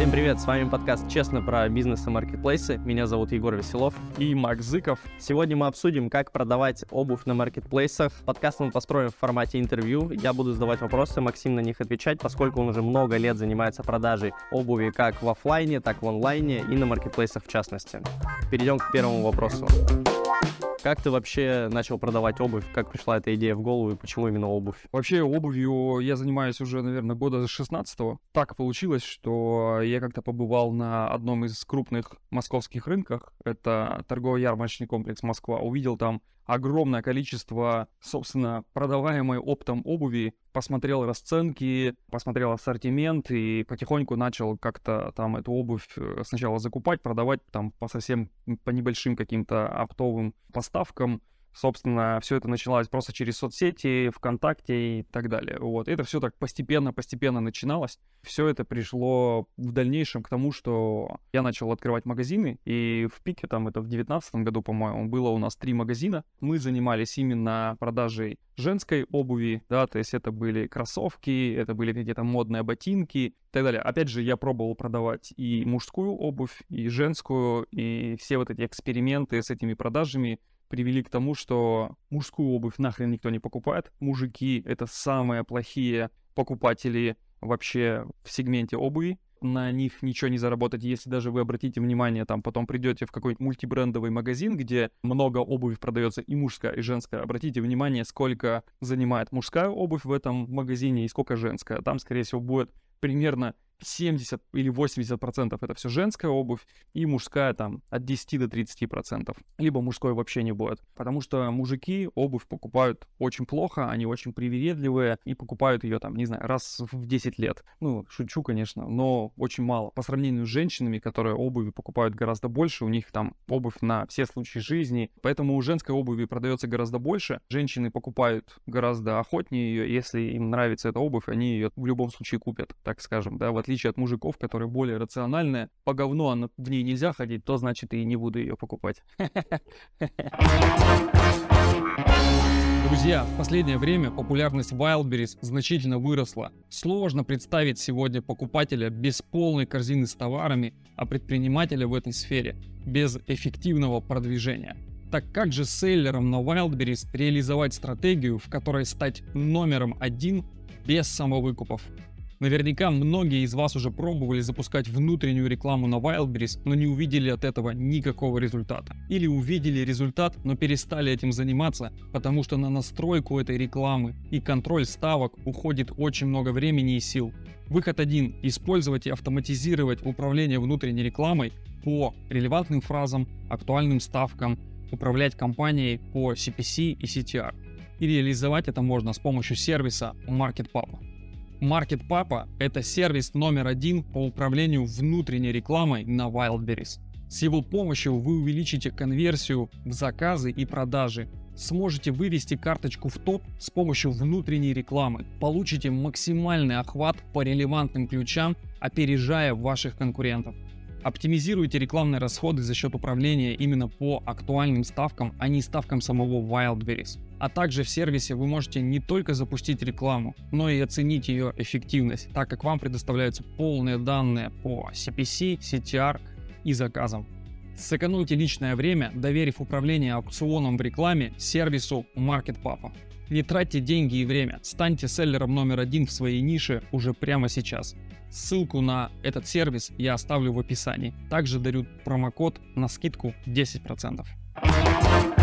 Всем привет, с вами подкаст «Честно» про бизнес и маркетплейсы. Меня зовут Егор Веселов. И Макс Зыков. Сегодня мы обсудим, как продавать обувь на маркетплейсах. Подкаст мы построим в формате интервью. Я буду задавать вопросы, Максим на них отвечать, поскольку он уже много лет занимается продажей обуви как в офлайне, так в онлайне и на маркетплейсах в частности. Перейдем к первому вопросу. Как ты вообще начал продавать обувь? Как пришла эта идея в голову и почему именно обувь? Вообще обувью я занимаюсь уже, наверное, года с 16-го. Так получилось, что я как-то побывал на одном из крупных московских рынках. Это торгово-ярмарочный комплекс Москва. Увидел там огромное количество, собственно, продаваемой оптом обуви, посмотрел расценки, посмотрел ассортимент и потихоньку начал как-то там эту обувь э, сначала закупать, продавать там по совсем по небольшим каким-то оптовым поставкам. Собственно, все это начиналось просто через соцсети, ВКонтакте и так далее. Вот. Это все так постепенно-постепенно начиналось. Все это пришло в дальнейшем к тому, что я начал открывать магазины, и в пике, там это в 2019 году, по-моему, было у нас три магазина. Мы занимались именно продажей женской обуви, да, то есть это были кроссовки, это были какие-то модные ботинки и так далее. Опять же, я пробовал продавать и мужскую обувь, и женскую, и все вот эти эксперименты с этими продажами привели к тому, что мужскую обувь нахрен никто не покупает. Мужики — это самые плохие покупатели вообще в сегменте обуви. На них ничего не заработать, если даже вы обратите внимание, там потом придете в какой-нибудь мультибрендовый магазин, где много обуви продается и мужская, и женская. Обратите внимание, сколько занимает мужская обувь в этом магазине и сколько женская. Там, скорее всего, будет примерно 70 или 80 процентов это все женская обувь, и мужская там от 10 до 30 процентов. Либо мужской вообще не будет. Потому что мужики обувь покупают очень плохо, они очень привередливые и покупают ее там, не знаю, раз в 10 лет. Ну, шучу, конечно, но очень мало. По сравнению с женщинами, которые обуви покупают гораздо больше, у них там обувь на все случаи жизни. Поэтому у женской обуви продается гораздо больше. Женщины покупают гораздо охотнее ее. Если им нравится эта обувь, они ее в любом случае купят, так скажем, да, в отличие от мужиков, которые более рациональные. По говну она, в ней нельзя ходить, то значит и не буду ее покупать. Друзья, в последнее время популярность Wildberries значительно выросла. Сложно представить сегодня покупателя без полной корзины с товарами, а предпринимателя в этой сфере без эффективного продвижения. Так как же селлерам на Wildberries реализовать стратегию, в которой стать номером один без самовыкупов? Наверняка многие из вас уже пробовали запускать внутреннюю рекламу на Wildberries, но не увидели от этого никакого результата. Или увидели результат, но перестали этим заниматься, потому что на настройку этой рекламы и контроль ставок уходит очень много времени и сил. Выход один – использовать и автоматизировать управление внутренней рекламой по релевантным фразам, актуальным ставкам, управлять компанией по CPC и CTR. И реализовать это можно с помощью сервиса MarketPub. Market Papa – это сервис номер один по управлению внутренней рекламой на Wildberries. С его помощью вы увеличите конверсию в заказы и продажи, сможете вывести карточку в топ с помощью внутренней рекламы, получите максимальный охват по релевантным ключам, опережая ваших конкурентов. Оптимизируйте рекламные расходы за счет управления именно по актуальным ставкам, а не ставкам самого Wildberries. А также в сервисе вы можете не только запустить рекламу, но и оценить ее эффективность, так как вам предоставляются полные данные по CPC, CTR и заказам. Сэкономьте личное время, доверив управление аукционом в рекламе сервису MarketPapa. Не тратьте деньги и время, станьте селлером номер один в своей нише уже прямо сейчас. Ссылку на этот сервис я оставлю в описании. Также дарю промокод на скидку 10%.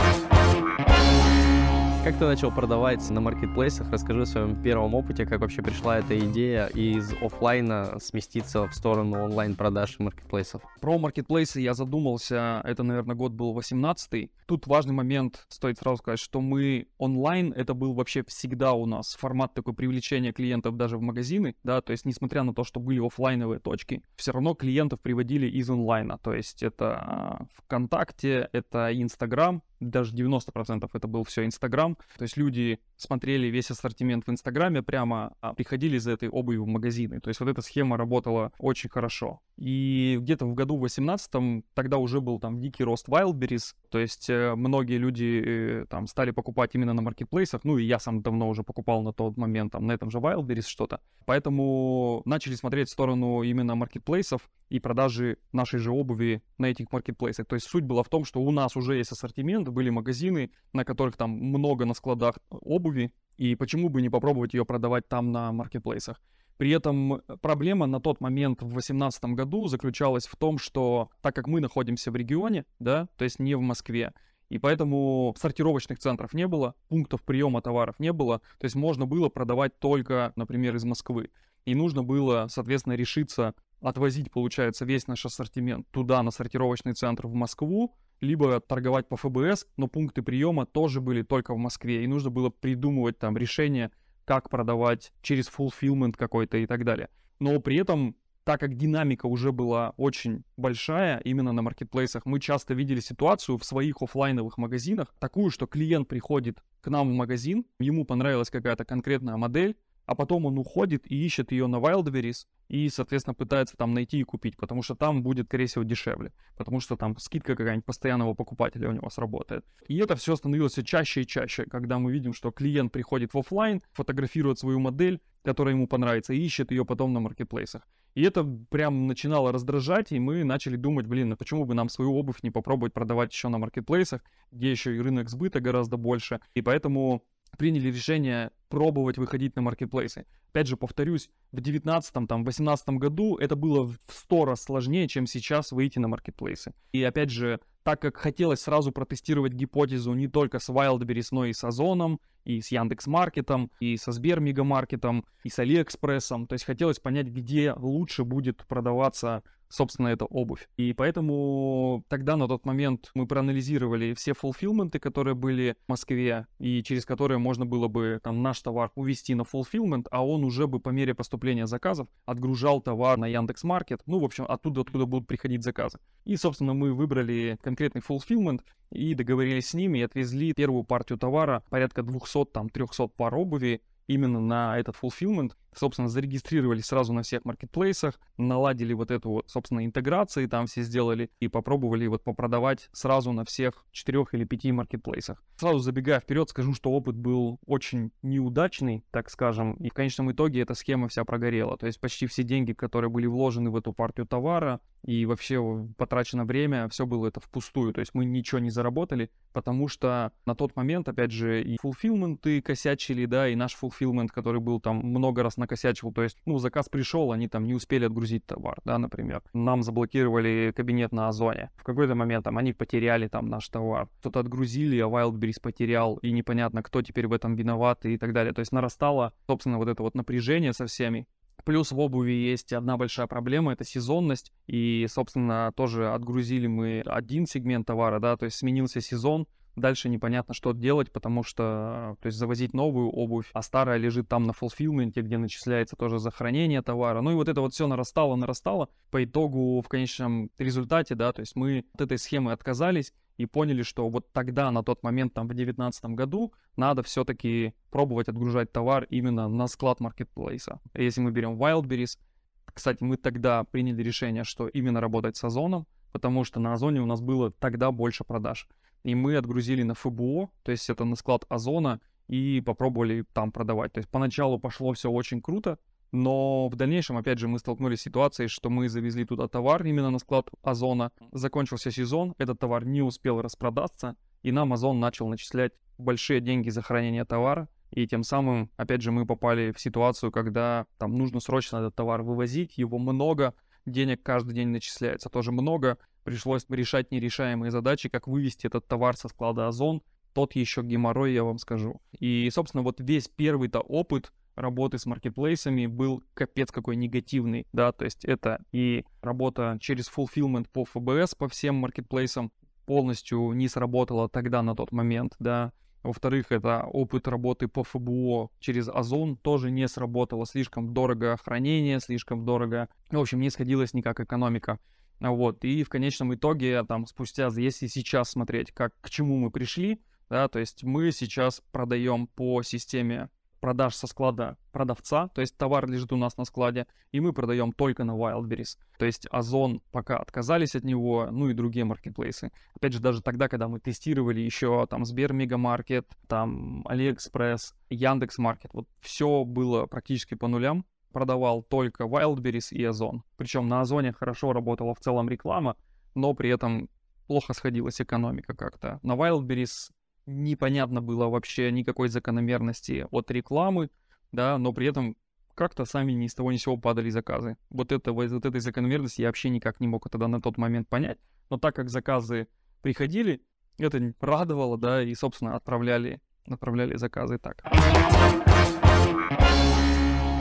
Как ты начал продавать на маркетплейсах? Расскажи о своем первом опыте, как вообще пришла эта идея из офлайна сместиться в сторону онлайн-продаж и маркетплейсов. Про маркетплейсы я задумался, это, наверное, год был 18 Тут важный момент, стоит сразу сказать, что мы онлайн, это был вообще всегда у нас формат такой привлечения клиентов даже в магазины, да, то есть несмотря на то, что были офлайновые точки, все равно клиентов приводили из онлайна, то есть это а, ВКонтакте, это Инстаграм, даже 90% это был все Инстаграм. То есть люди смотрели весь ассортимент в Инстаграме прямо, а приходили за этой обувью в магазины. То есть вот эта схема работала очень хорошо. И где-то в году 18 тогда уже был там дикий рост Wildberries. То есть э, многие люди э, там стали покупать именно на маркетплейсах, ну и я сам давно уже покупал на тот момент там на этом же Wildberries что-то. Поэтому начали смотреть в сторону именно маркетплейсов и продажи нашей же обуви на этих маркетплейсах. То есть суть была в том, что у нас уже есть ассортимент, были магазины, на которых там много на складах обуви, и почему бы не попробовать ее продавать там на маркетплейсах. При этом проблема на тот момент в 2018 году заключалась в том, что так как мы находимся в регионе, да, то есть не в Москве, и поэтому сортировочных центров не было, пунктов приема товаров не было, то есть можно было продавать только, например, из Москвы. И нужно было, соответственно, решиться отвозить, получается, весь наш ассортимент туда, на сортировочный центр в Москву, либо торговать по ФБС, но пункты приема тоже были только в Москве, и нужно было придумывать там решение, как продавать через fulfillment какой-то и так далее. Но при этом, так как динамика уже была очень большая именно на маркетплейсах, мы часто видели ситуацию в своих офлайновых магазинах, такую, что клиент приходит к нам в магазин, ему понравилась какая-то конкретная модель, а потом он уходит и ищет ее на Wildberries и, соответственно, пытается там найти и купить, потому что там будет, скорее всего, дешевле, потому что там скидка какая-нибудь постоянного покупателя у него сработает. И это все становилось чаще и чаще, когда мы видим, что клиент приходит в офлайн, фотографирует свою модель, которая ему понравится, и ищет ее потом на маркетплейсах. И это прям начинало раздражать, и мы начали думать, блин, а почему бы нам свою обувь не попробовать продавать еще на маркетплейсах, где еще и рынок сбыта гораздо больше. И поэтому приняли решение пробовать выходить на маркетплейсы. Опять же, повторюсь, в 2019 там, 2018 году это было в 100 раз сложнее, чем сейчас выйти на маркетплейсы. И опять же, так как хотелось сразу протестировать гипотезу не только с Wildberries, но и с Озоном, и с Яндекс.Маркетом, и со Сбер Мегамаркетом, и с Алиэкспрессом. То есть хотелось понять, где лучше будет продаваться собственно, эта обувь. И поэтому тогда, на тот момент, мы проанализировали все фулфилменты, которые были в Москве, и через которые можно было бы там наш товар увести на фулфилмент, а он уже бы по мере поступления заказов отгружал товар на Яндекс.Маркет, ну, в общем, оттуда, откуда будут приходить заказы. И, собственно, мы выбрали конкретный фулфилмент и договорились с ними и отвезли первую партию товара, порядка 200-300 пар обуви, именно на этот fulfillment, собственно, зарегистрировались сразу на всех маркетплейсах, наладили вот эту вот, собственно, интеграции, там все сделали и попробовали вот попродавать сразу на всех четырех или пяти маркетплейсах. Сразу забегая вперед, скажу, что опыт был очень неудачный, так скажем, и в конечном итоге эта схема вся прогорела. То есть почти все деньги, которые были вложены в эту партию товара и вообще потрачено время, все было это впустую. То есть мы ничего не заработали, потому что на тот момент, опять же, и fulfillment косячили, да, и наш fulfillment, который был там много раз накосячил. То есть, ну, заказ пришел, они там не успели отгрузить товар, да, например. Нам заблокировали кабинет на Озоне. В какой-то момент там они потеряли там наш товар. Кто-то отгрузили, а Wildberries потерял, и непонятно, кто теперь в этом виноват и так далее. То есть нарастало, собственно, вот это вот напряжение со всеми. Плюс в обуви есть одна большая проблема, это сезонность. И, собственно, тоже отгрузили мы один сегмент товара, да, то есть сменился сезон, Дальше непонятно, что делать, потому что, то есть завозить новую обувь, а старая лежит там на фулфилменте, где начисляется тоже за хранение товара. Ну и вот это вот все нарастало, нарастало. По итогу, в конечном результате, да, то есть мы от этой схемы отказались и поняли, что вот тогда, на тот момент, там, в 2019 году, надо все-таки пробовать отгружать товар именно на склад маркетплейса. Если мы берем Wildberries, кстати, мы тогда приняли решение, что именно работать с Озоном, потому что на Озоне у нас было тогда больше продаж и мы отгрузили на ФБО, то есть это на склад Озона, и попробовали там продавать. То есть поначалу пошло все очень круто, но в дальнейшем, опять же, мы столкнулись с ситуацией, что мы завезли туда товар именно на склад Озона. Закончился сезон, этот товар не успел распродаться, и нам Озон начал начислять большие деньги за хранение товара. И тем самым, опять же, мы попали в ситуацию, когда там нужно срочно этот товар вывозить, его много, денег каждый день начисляется тоже много, пришлось решать нерешаемые задачи, как вывести этот товар со склада Озон, тот еще геморрой, я вам скажу. И, собственно, вот весь первый-то опыт работы с маркетплейсами был капец какой негативный, да, то есть это и работа через fulfillment по ФБС по всем маркетплейсам полностью не сработала тогда на тот момент, да, во-вторых, это опыт работы по ФБО через Озон тоже не сработало. Слишком дорого хранение, слишком дорого. В общем, не сходилась никак экономика. Вот, и в конечном итоге, там, спустя, если сейчас смотреть, как, к чему мы пришли, да, то есть мы сейчас продаем по системе продаж со склада продавца, то есть товар лежит у нас на складе, и мы продаем только на Wildberries. То есть Озон пока отказались от него, ну и другие маркетплейсы. Опять же, даже тогда, когда мы тестировали еще там Сбер Мегамаркет, там Алиэкспресс, Яндекс Маркет, вот все было практически по нулям, продавал только Wildberries и Озон. Причем на Озоне хорошо работала в целом реклама, но при этом плохо сходилась экономика как-то. На Wildberries непонятно было вообще никакой закономерности от рекламы, да, но при этом как-то сами ни с того ни с сего падали заказы. Вот, это, вот этой закономерности я вообще никак не мог тогда на тот момент понять. Но так как заказы приходили, это радовало, да, и, собственно, отправляли, отправляли заказы так.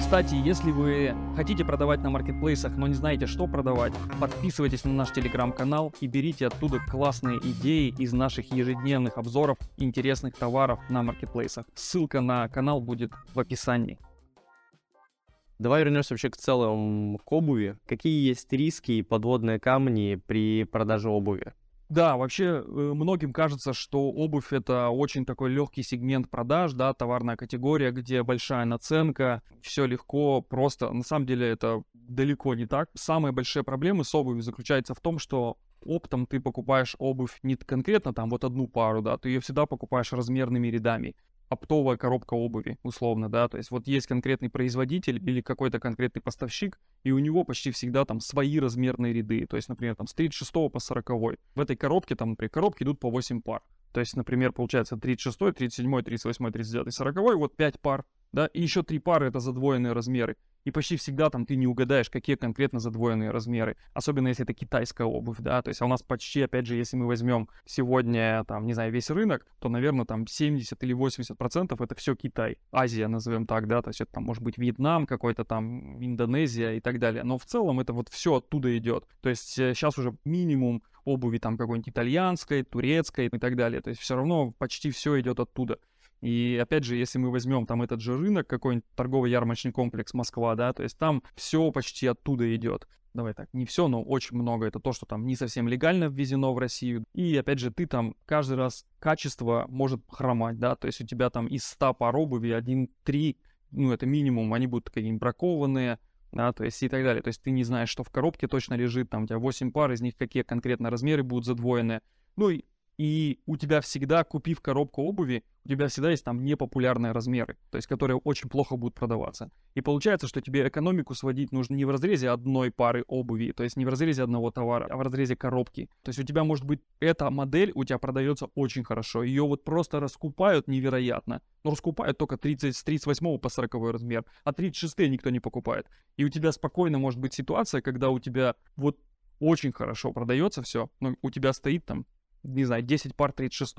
Кстати, если вы хотите продавать на маркетплейсах, но не знаете, что продавать, подписывайтесь на наш телеграм-канал и берите оттуда классные идеи из наших ежедневных обзоров интересных товаров на маркетплейсах. Ссылка на канал будет в описании. Давай вернемся вообще к целому к обуви. Какие есть риски и подводные камни при продаже обуви? Да, вообще э, многим кажется, что обувь это очень такой легкий сегмент продаж, да, товарная категория, где большая наценка, все легко, просто. На самом деле это далеко не так. Самые большие проблемы с обувью заключаются в том, что оптом ты покупаешь обувь не конкретно там вот одну пару, да, ты ее всегда покупаешь размерными рядами оптовая коробка обуви, условно, да, то есть вот есть конкретный производитель или какой-то конкретный поставщик, и у него почти всегда там свои размерные ряды, то есть, например, там с 36 по 40. В этой коробке, там, например, коробки идут по 8 пар. То есть, например, получается 36, 37, 38, 39, 40, вот 5 пар, да, и еще 3 пары это задвоенные размеры. И почти всегда там ты не угадаешь, какие конкретно задвоенные размеры, особенно если это китайская обувь, да, то есть а у нас почти, опять же, если мы возьмем сегодня, там, не знаю, весь рынок, то, наверное, там 70 или 80 процентов это все Китай, Азия, назовем так, да, то есть это там может быть Вьетнам какой-то там, Индонезия и так далее, но в целом это вот все оттуда идет, то есть сейчас э, уже минимум обуви там какой-нибудь итальянской, турецкой и так далее, то есть все равно почти все идет оттуда. И опять же, если мы возьмем там этот же рынок, какой-нибудь торговый ярмарочный комплекс Москва, да, то есть там все почти оттуда идет. Давай так, не все, но очень много. Это то, что там не совсем легально ввезено в Россию. И опять же, ты там каждый раз качество может хромать, да, то есть у тебя там из 100 пар обуви 1-3, ну это минимум, они будут какие-нибудь бракованные, да, то есть и так далее. То есть ты не знаешь, что в коробке точно лежит, там у тебя 8 пар, из них какие конкретно размеры будут задвоены. Ну и и у тебя всегда, купив коробку обуви, у тебя всегда есть там непопулярные размеры, то есть которые очень плохо будут продаваться. И получается, что тебе экономику сводить нужно не в разрезе одной пары обуви, то есть не в разрезе одного товара, а в разрезе коробки. То есть у тебя может быть эта модель у тебя продается очень хорошо, ее вот просто раскупают невероятно, но раскупают только 30, с 38 по 40 размер, а 36 никто не покупает. И у тебя спокойно может быть ситуация, когда у тебя вот очень хорошо продается все, но у тебя стоит там не знаю, 10 пар 36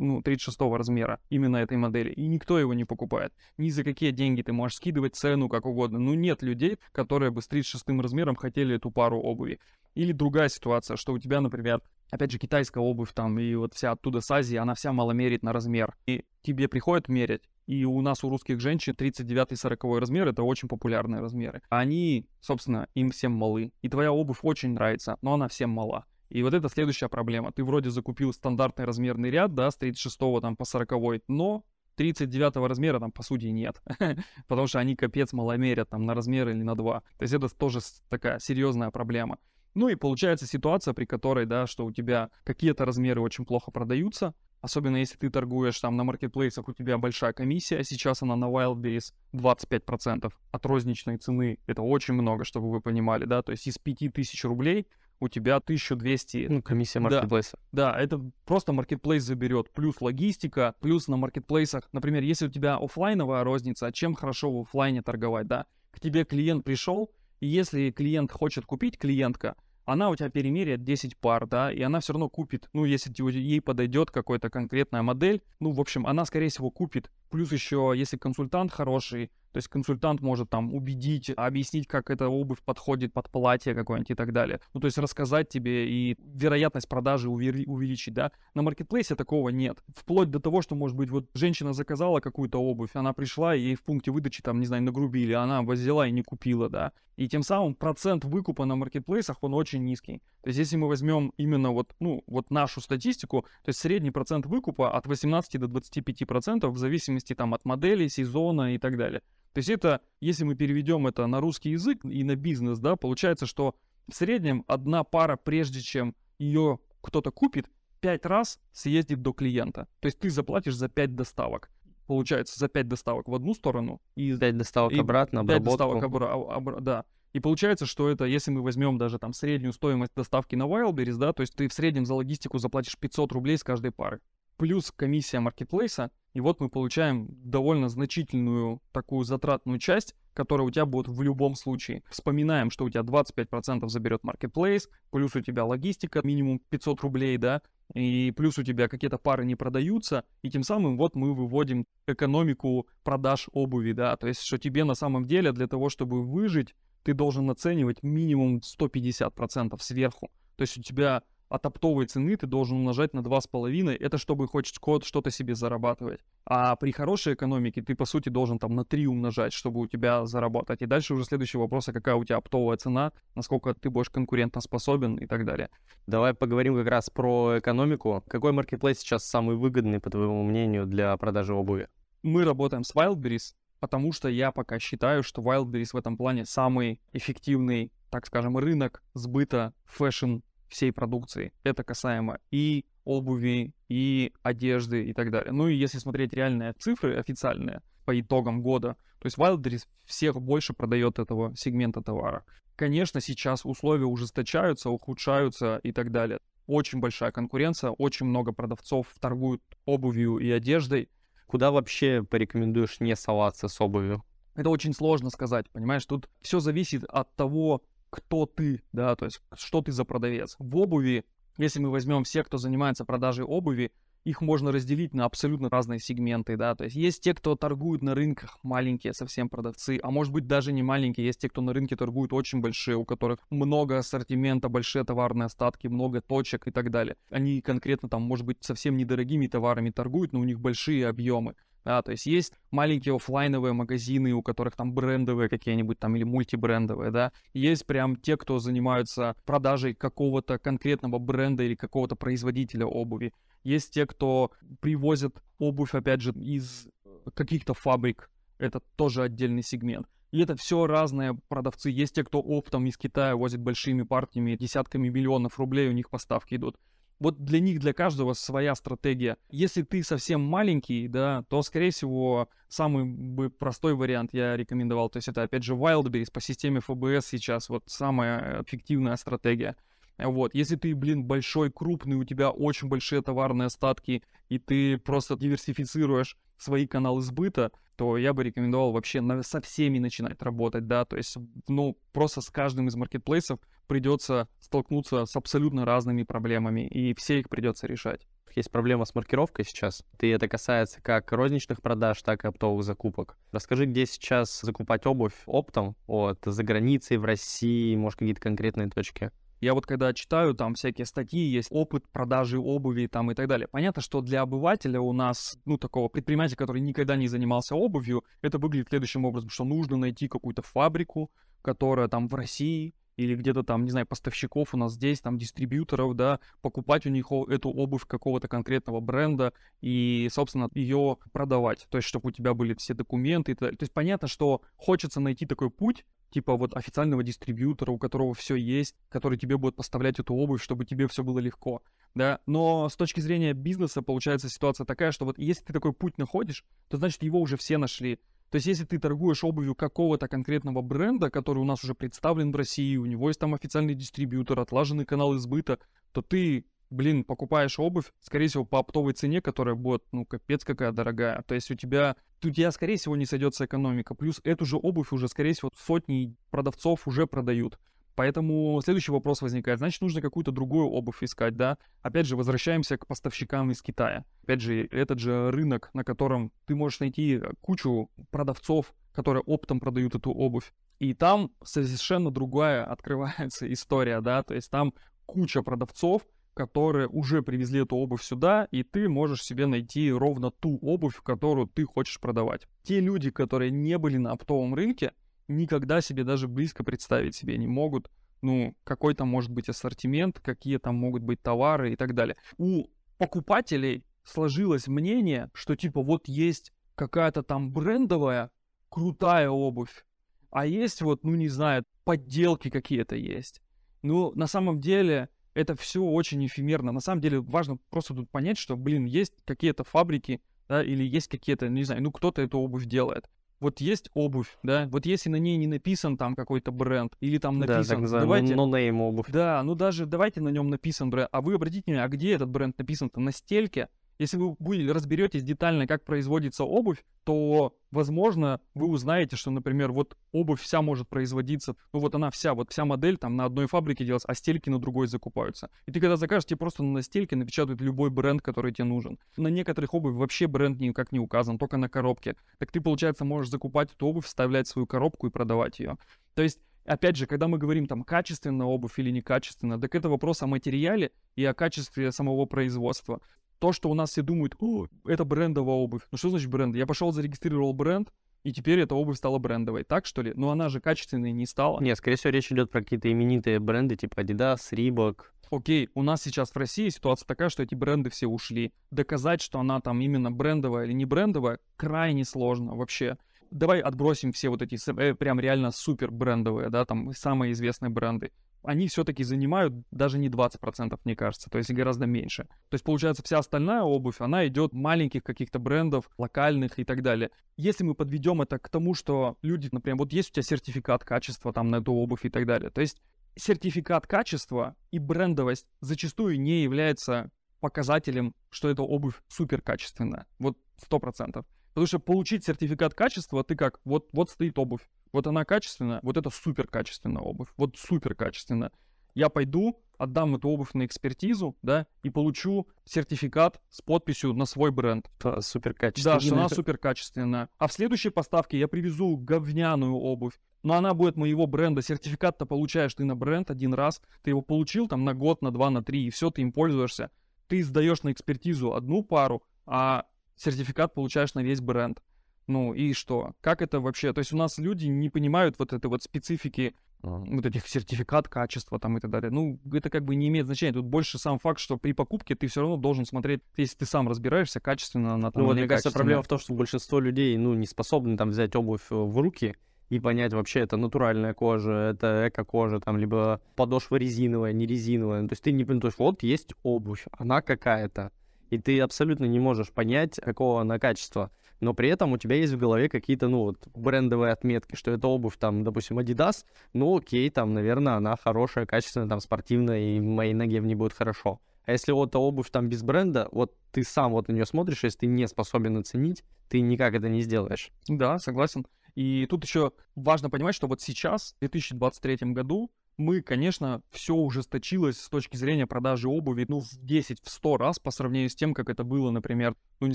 ну, 36 размера именно этой модели, и никто его не покупает. Ни за какие деньги ты можешь скидывать цену как угодно. Ну, нет людей, которые бы с 36 размером хотели эту пару обуви. Или другая ситуация, что у тебя, например, опять же, китайская обувь там, и вот вся оттуда с Азии, она вся мало мерит на размер. И тебе приходят мерять, и у нас, у русских женщин, 39 и 40 размер — это очень популярные размеры. Они, собственно, им всем малы. И твоя обувь очень нравится, но она всем мала. И вот это следующая проблема. Ты вроде закупил стандартный размерный ряд, да, с 36 там по 40, но 39 размера там по сути нет, потому что они капец маломерят там на размер или на 2. То есть это тоже такая серьезная проблема. Ну и получается ситуация, при которой, да, что у тебя какие-то размеры очень плохо продаются, особенно если ты торгуешь там на маркетплейсах, у тебя большая комиссия, сейчас она на Wildberries 25% от розничной цены, это очень много, чтобы вы понимали, да, то есть из 5000 рублей у тебя 1200. Ну, комиссия маркетплейса. Да, да, это просто маркетплейс заберет. Плюс логистика, плюс на маркетплейсах. Например, если у тебя офлайновая розница, чем хорошо в офлайне торговать, да? К тебе клиент пришел, и если клиент хочет купить, клиентка, она у тебя перемеряет 10 пар, да, и она все равно купит, ну, если ей подойдет какая-то конкретная модель, ну, в общем, она, скорее всего, купит. Плюс еще, если консультант хороший, То есть консультант может там убедить, объяснить, как эта обувь подходит под платье какое-нибудь и так далее. Ну, то есть рассказать тебе и вероятность продажи увеличить, да. На маркетплейсе такого нет. Вплоть до того, что, может быть, вот женщина заказала какую-то обувь, она пришла, и в пункте выдачи, там, не знаю, нагрубили, она взяла и не купила, да. И тем самым процент выкупа на маркетплейсах, он очень низкий. То есть если мы возьмем именно вот, ну, вот нашу статистику, то есть средний процент выкупа от 18 до 25 процентов в зависимости там от модели, сезона и так далее. То есть это, если мы переведем это на русский язык и на бизнес, да, получается, что в среднем одна пара, прежде чем ее кто-то купит, пять раз съездит до клиента. То есть ты заплатишь за пять доставок. Получается, за пять доставок в одну сторону и пять доставок и обратно, пять доставок обратно, обра- да. И получается, что это, если мы возьмем даже там среднюю стоимость доставки на Wildberries, да, то есть ты в среднем за логистику заплатишь 500 рублей с каждой пары. Плюс комиссия маркетплейса, и вот мы получаем довольно значительную такую затратную часть, которая у тебя будет в любом случае. Вспоминаем, что у тебя 25% заберет маркетплейс, плюс у тебя логистика минимум 500 рублей, да, и плюс у тебя какие-то пары не продаются, и тем самым вот мы выводим экономику продаж обуви, да, то есть что тебе на самом деле для того, чтобы выжить, ты должен оценивать минимум 150% сверху. То есть у тебя от оптовой цены ты должен умножать на 2,5, это чтобы хоть код что-то себе зарабатывать. А при хорошей экономике ты, по сути, должен там на 3 умножать, чтобы у тебя заработать. И дальше уже следующий вопрос, а какая у тебя оптовая цена, насколько ты будешь конкурентоспособен и так далее. Давай поговорим как раз про экономику. Какой маркетплейс сейчас самый выгодный, по твоему мнению, для продажи обуви? Мы работаем с Wildberries, потому что я пока считаю, что Wildberries в этом плане самый эффективный, так скажем, рынок сбыта fashion всей продукции. Это касаемо и обуви, и одежды и так далее. Ну и если смотреть реальные цифры официальные по итогам года, то есть Wildberries всех больше продает этого сегмента товара. Конечно, сейчас условия ужесточаются, ухудшаются и так далее. Очень большая конкуренция, очень много продавцов торгуют обувью и одеждой. Куда вообще порекомендуешь не соваться с обувью? Это очень сложно сказать, понимаешь? Тут все зависит от того, кто ты, да, то есть что ты за продавец. В обуви, если мы возьмем всех, кто занимается продажей обуви, их можно разделить на абсолютно разные сегменты, да, то есть есть те, кто торгуют на рынках, маленькие совсем продавцы, а может быть даже не маленькие, есть те, кто на рынке торгуют очень большие, у которых много ассортимента, большие товарные остатки, много точек и так далее. Они конкретно там, может быть, совсем недорогими товарами торгуют, но у них большие объемы. Да, то есть есть маленькие офлайновые магазины, у которых там брендовые какие-нибудь там или мультибрендовые, да. Есть прям те, кто занимаются продажей какого-то конкретного бренда или какого-то производителя обуви. Есть те, кто привозят обувь, опять же, из каких-то фабрик. Это тоже отдельный сегмент. И это все разные продавцы. Есть те, кто оптом из Китая возит большими партиями, десятками миллионов рублей у них поставки идут вот для них, для каждого своя стратегия. Если ты совсем маленький, да, то, скорее всего, самый бы простой вариант я рекомендовал. То есть это, опять же, Wildberries по системе ФБС сейчас вот самая эффективная стратегия. Вот, если ты, блин, большой, крупный, у тебя очень большие товарные остатки, и ты просто диверсифицируешь свои каналы сбыта, то я бы рекомендовал вообще на, со всеми начинать работать, да, то есть, ну, просто с каждым из маркетплейсов придется столкнуться с абсолютно разными проблемами, и все их придется решать. Есть проблема с маркировкой сейчас. И это касается как розничных продаж, так и оптовых закупок. Расскажи, где сейчас закупать обувь оптом, вот, за границей, в России, может, какие-то конкретные точки? Я вот когда читаю, там всякие статьи, есть опыт продажи обуви там и так далее. Понятно, что для обывателя у нас, ну, такого предпринимателя, который никогда не занимался обувью, это выглядит следующим образом, что нужно найти какую-то фабрику, которая там в России, или где-то там, не знаю, поставщиков у нас здесь, там, дистрибьюторов, да, покупать у них эту обувь какого-то конкретного бренда и, собственно, ее продавать. То есть, чтобы у тебя были все документы. То есть, понятно, что хочется найти такой путь, типа вот официального дистрибьютора, у которого все есть, который тебе будет поставлять эту обувь, чтобы тебе все было легко, да. Но с точки зрения бизнеса получается ситуация такая, что вот если ты такой путь находишь, то значит его уже все нашли. То есть, если ты торгуешь обувью какого-то конкретного бренда, который у нас уже представлен в России, у него есть там официальный дистрибьютор, отлаженный канал избыта, то ты, блин, покупаешь обувь, скорее всего, по оптовой цене, которая будет, ну, капец какая дорогая. То есть у тебя, у тебя, скорее всего, не сойдется экономика. Плюс эту же обувь уже, скорее всего, сотни продавцов уже продают. Поэтому следующий вопрос возникает. Значит, нужно какую-то другую обувь искать, да? Опять же, возвращаемся к поставщикам из Китая. Опять же, этот же рынок, на котором ты можешь найти кучу продавцов которые оптом продают эту обувь. И там совершенно другая открывается история, да, то есть там куча продавцов, которые уже привезли эту обувь сюда, и ты можешь себе найти ровно ту обувь, которую ты хочешь продавать. Те люди, которые не были на оптовом рынке, никогда себе даже близко представить себе не могут, ну, какой там может быть ассортимент, какие там могут быть товары и так далее. У покупателей сложилось мнение, что типа вот есть какая-то там брендовая крутая обувь, а есть вот, ну не знаю, подделки какие-то есть. Ну, на самом деле, это все очень эфемерно. На самом деле важно просто тут понять, что, блин, есть какие-то фабрики, да, или есть какие-то, не знаю, ну кто-то эту обувь делает. Вот есть обувь, да, вот если на ней не написан там какой-то бренд, или там написан, да, так называемый давайте, no-name обувь. да, ну даже давайте на нем написан бренд, а вы обратите внимание, а где этот бренд написан-то? На стельке, если вы будете разберетесь детально, как производится обувь, то, возможно, вы узнаете, что, например, вот обувь вся может производиться, ну вот она вся, вот вся модель там на одной фабрике делается, а стельки на другой закупаются. И ты когда закажешь, тебе просто на стельке напечатают любой бренд, который тебе нужен. На некоторых обувь вообще бренд никак не указан, только на коробке. Так ты, получается, можешь закупать эту обувь, вставлять в свою коробку и продавать ее. То есть опять же, когда мы говорим там качественная обувь или некачественная, так это вопрос о материале и о качестве самого производства то, что у нас все думают, о, это брендовая обувь. Ну что значит бренд? Я пошел, зарегистрировал бренд, и теперь эта обувь стала брендовой, так что ли? Но она же качественной не стала. Нет, скорее всего, речь идет про какие-то именитые бренды, типа Adidas, Reebok. Окей, у нас сейчас в России ситуация такая, что эти бренды все ушли. Доказать, что она там именно брендовая или не брендовая, крайне сложно вообще. Давай отбросим все вот эти э, прям реально супер брендовые, да, там самые известные бренды они все-таки занимают даже не 20%, мне кажется, то есть гораздо меньше. То есть, получается, вся остальная обувь, она идет маленьких каких-то брендов, локальных и так далее. Если мы подведем это к тому, что люди, например, вот есть у тебя сертификат качества там на эту обувь и так далее, то есть сертификат качества и брендовость зачастую не является показателем, что эта обувь супер качественная. Вот сто процентов. Потому что получить сертификат качества, ты как, вот, вот стоит обувь, вот она качественная, вот это супер качественная обувь, вот супер качественная. Я пойду, отдам эту обувь на экспертизу, да, и получу сертификат с подписью на свой бренд. Это супер качественная. Да, что она супер качественная. А в следующей поставке я привезу говняную обувь, но она будет моего бренда. Сертификат-то получаешь ты на бренд один раз, ты его получил там на год, на два, на три, и все, ты им пользуешься. Ты сдаешь на экспертизу одну пару, а сертификат получаешь на весь бренд. Ну и что? Как это вообще? То есть у нас люди не понимают вот этой вот специфики вот этих сертификат качества там и так далее. Ну, это как бы не имеет значения. Тут больше сам факт, что при покупке ты все равно должен смотреть, если ты сам разбираешься качественно на там, Ну, вот, мне кажется, проблема в том, что большинство людей, ну, не способны там взять обувь э, в руки и понять вообще, это натуральная кожа, это эко-кожа, там, либо подошва резиновая, не резиновая. То есть ты не понимаешь, есть вот есть обувь, она какая-то и ты абсолютно не можешь понять, какого она качества. Но при этом у тебя есть в голове какие-то, ну, вот, брендовые отметки, что это обувь, там, допустим, Adidas, ну, окей, там, наверное, она хорошая, качественная, там, спортивная, и моей ноге в ней будет хорошо. А если вот обувь там без бренда, вот ты сам вот на нее смотришь, если ты не способен оценить, ты никак это не сделаешь. Да, согласен. И тут еще важно понимать, что вот сейчас, в 2023 году, мы, конечно, все ужесточилось с точки зрения продажи обуви, ну, в 10, в 100 раз по сравнению с тем, как это было, например, ну, не